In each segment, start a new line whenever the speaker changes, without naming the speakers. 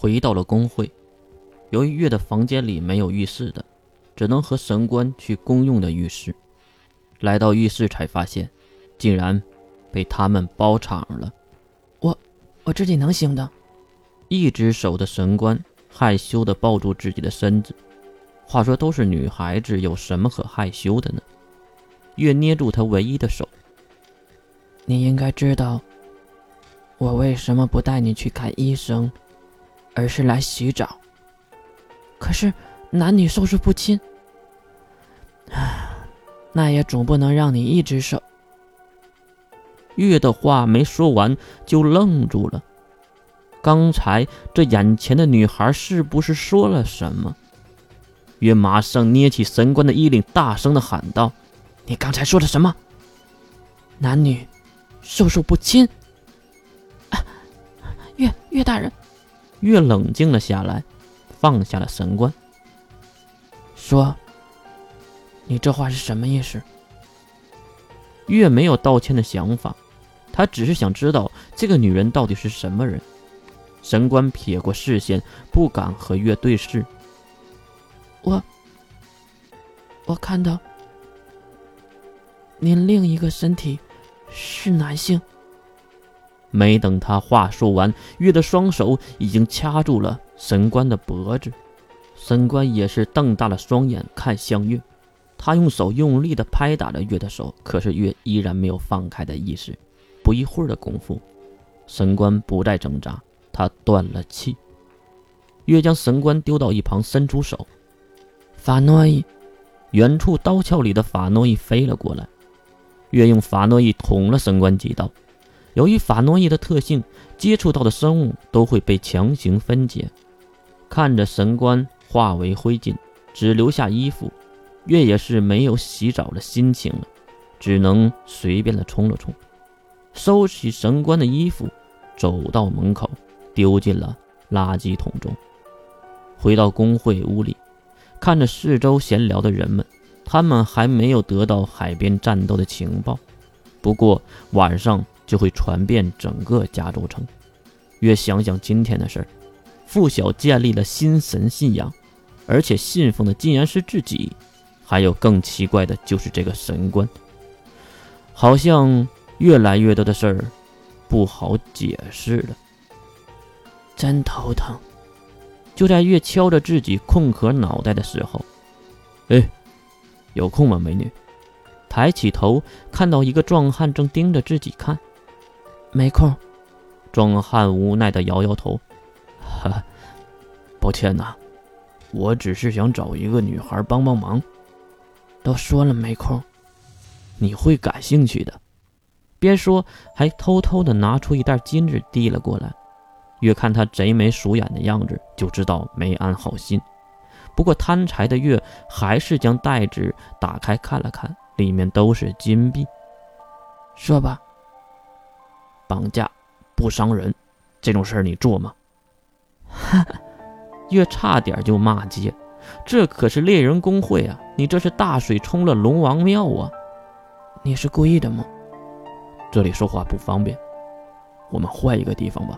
回到了工会。由于月的房间里没有浴室的，只能和神官去公用的浴室。来到浴室才发现，竟然被他们包场了。
我，我自己能行的。
一只手的神官害羞地抱住自己的身子。话说都是女孩子，有什么可害羞的呢？月捏住他唯一的手。
你应该知道，我为什么不带你去看医生，而是来洗澡。可是男女授受不亲，那也总不能让你一只手。
月的话没说完就愣住了。刚才这眼前的女孩是不是说了什么？月马上捏起神官的衣领，大声的喊道：“
你刚才说的什么？男女授受不亲？”岳岳大人，
月冷静了下来，放下了神官，
说：“你这话是什么意思？”
月没有道歉的想法，他只是想知道这个女人到底是什么人。神官撇过视线，不敢和月对视。
我，我看到您另一个身体是男性。
没等他话说完，月的双手已经掐住了神官的脖子。神官也是瞪大了双眼看向月，他用手用力的拍打着月的手，可是月依然没有放开的意识。不一会儿的功夫，神官不再挣扎。他断了气，月将神官丢到一旁，伸出手，
法诺伊。
远处刀鞘里的法诺伊飞了过来，月用法诺伊捅了神官几刀。由于法诺伊的特性，接触到的生物都会被强行分解。看着神官化为灰烬，只留下衣服，月也是没有洗澡的心情了，只能随便的冲了冲，收起神官的衣服，走到门口。丢进了垃圾桶中。回到工会屋里，看着四周闲聊的人们，他们还没有得到海边战斗的情报。不过晚上就会传遍整个加州城。越想想今天的事儿，付晓建立了新神信仰，而且信奉的竟然是自己。还有更奇怪的就是这个神官，好像越来越多的事儿不好解释了。
真头疼！
就在月敲着自己空壳脑袋的时候，哎，有空吗，美女？抬起头，看到一个壮汉正盯着自己看。
没空。
壮汉无奈的摇摇头。哈，抱歉呐，我只是想找一个女孩帮帮忙。
都说了没空。
你会感兴趣的。边说还偷偷的拿出一袋金子递了过来。越看他贼眉鼠眼的样子，就知道没安好心。不过贪财的月还是将袋子打开看了看，里面都是金币。
说吧，
绑架不伤人，这种事儿你做吗？
哈，
月差点就骂街，这可是猎人公会啊！你这是大水冲了龙王庙啊！
你是故意的吗？
这里说话不方便，我们换一个地方吧。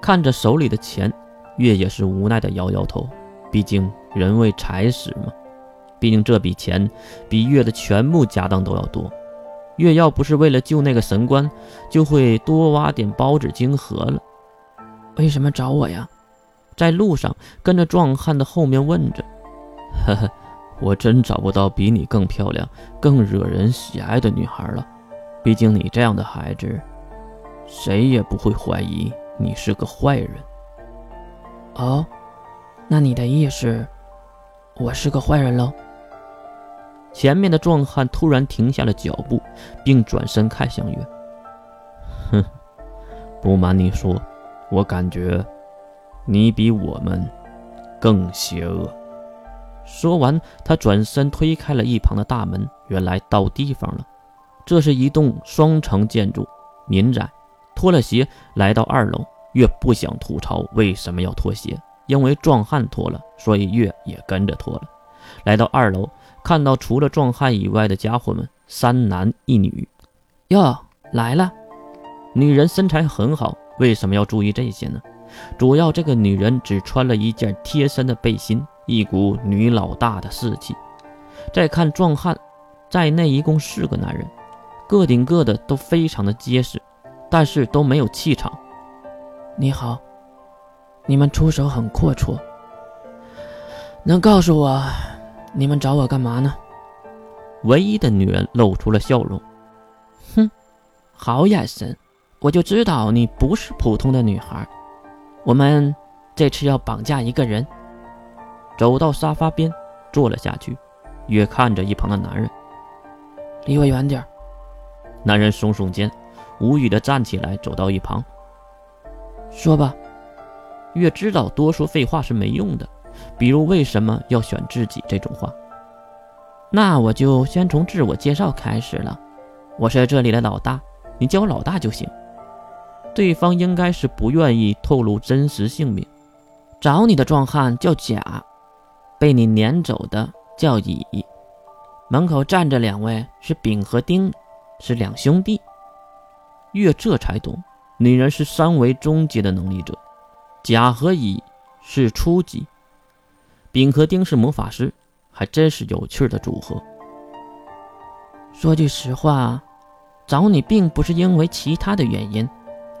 看着手里的钱，月也是无奈的摇摇头。毕竟人为财死嘛。毕竟这笔钱比月的全部家当都要多。月要不是为了救那个神官，就会多挖点包子晶核了。
为什么找我呀？
在路上跟着壮汉的后面问着。呵呵，我真找不到比你更漂亮、更惹人喜爱的女孩了。毕竟你这样的孩子，谁也不会怀疑。你是个坏人，
哦，那你的意思，我是个坏人喽？
前面的壮汉突然停下了脚步，并转身看向月。哼，不瞒你说，我感觉你比我们更邪恶。说完，他转身推开了一旁的大门。原来到地方了，这是一栋双层建筑，民宅。脱了鞋来到二楼，月不想吐槽为什么要脱鞋，因为壮汉脱了，所以月也跟着脱了。来到二楼，看到除了壮汉以外的家伙们，三男一女。
哟，来了，
女人身材很好，为什么要注意这些呢？主要这个女人只穿了一件贴身的背心，一股女老大的士气。再看壮汉，在内一共四个男人，个顶个的都非常的结实，但是都没有气场。
你好，你们出手很阔绰，能告诉我你们找我干嘛呢？
唯一的女人露出了笑容，
哼，好眼神，我就知道你不是普通的女孩。我们这次要绑架一个人，
走到沙发边坐了下去。越看着一旁的男人，
离我远点
男人耸耸肩，无语的站起来，走到一旁。
说吧。
越知道多说废话是没用的，比如为什么要选自己这种话。
那我就先从自我介绍开始了。我是这里的老大，你叫我老大就行。
对方应该是不愿意透露真实姓名。
找你的壮汉叫甲，被你撵走的。叫乙，门口站着两位是丙和丁，是两兄弟。
月这才懂，女人是三维中阶的能力者，甲和乙是初级，丙和丁是魔法师，还真是有趣的组合。
说句实话，找你并不是因为其他的原因，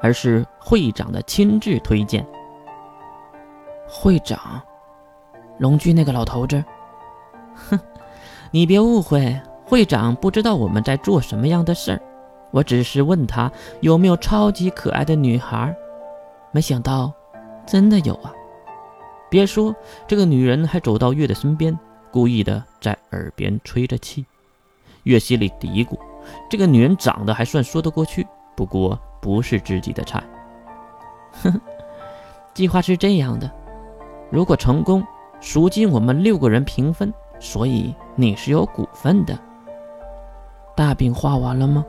而是会长的亲自推荐。会长，龙居那个老头子。哼，你别误会，会长不知道我们在做什么样的事儿。我只是问他有没有超级可爱的女孩，没想到真的有啊！
别说，这个女人还走到月的身边，故意的在耳边吹着气。月心里嘀咕：这个女人长得还算说得过去，不过不是自己的菜。
哼，计划是这样的，如果成功，赎金我们六个人平分。所以你是有股份的。大饼画完了吗？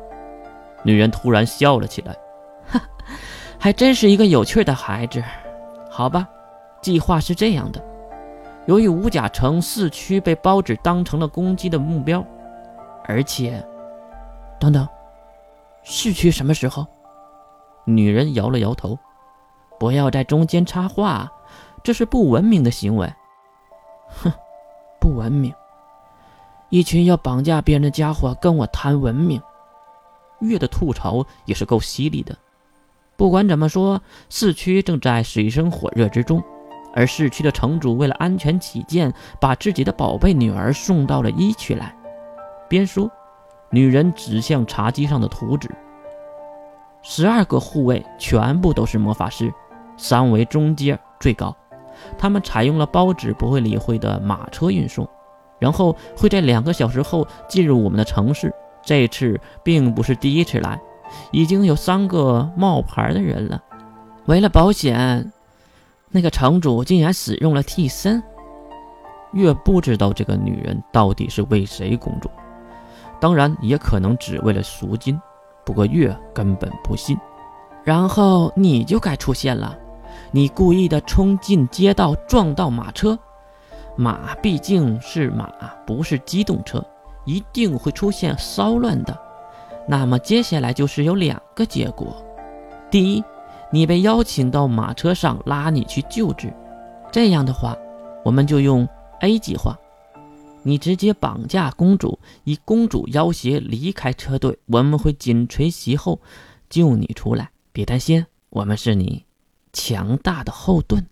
女人突然笑了起来，
哈，还真是一个有趣的孩子。好吧，计划是这样的：由于五甲城市区被包子当成了攻击的目标，而且，等等，市区什么时候？
女人摇了摇头，
不要在中间插话，这是不文明的行为。哼。不文明！一群要绑架别人的家伙跟我谈文明。
月的吐槽也是够犀利的。
不管怎么说，市区正在水深火热之中，而市区的城主为了安全起见，把自己的宝贝女儿送到了一区来。
边说，女人指向茶几上的图纸。
十二个护卫全部都是魔法师，三维中阶最高。他们采用了包纸不会理会的马车运送，然后会在两个小时后进入我们的城市。这次并不是第一次来，已经有三个冒牌的人了。为了保险，那个城主竟然使用了替身。
月不知道这个女人到底是为谁工作，当然也可能只为了赎金。不过月根本不信。
然后你就该出现了。你故意的冲进街道，撞到马车，马毕竟是马，不是机动车，一定会出现骚乱的。那么接下来就是有两个结果：第一，你被邀请到马车上拉你去救治，这样的话，我们就用 A 计划，你直接绑架公主，以公主要挟离开车队，我们会紧随其后救你出来。别担心，我们是你。强大的后盾。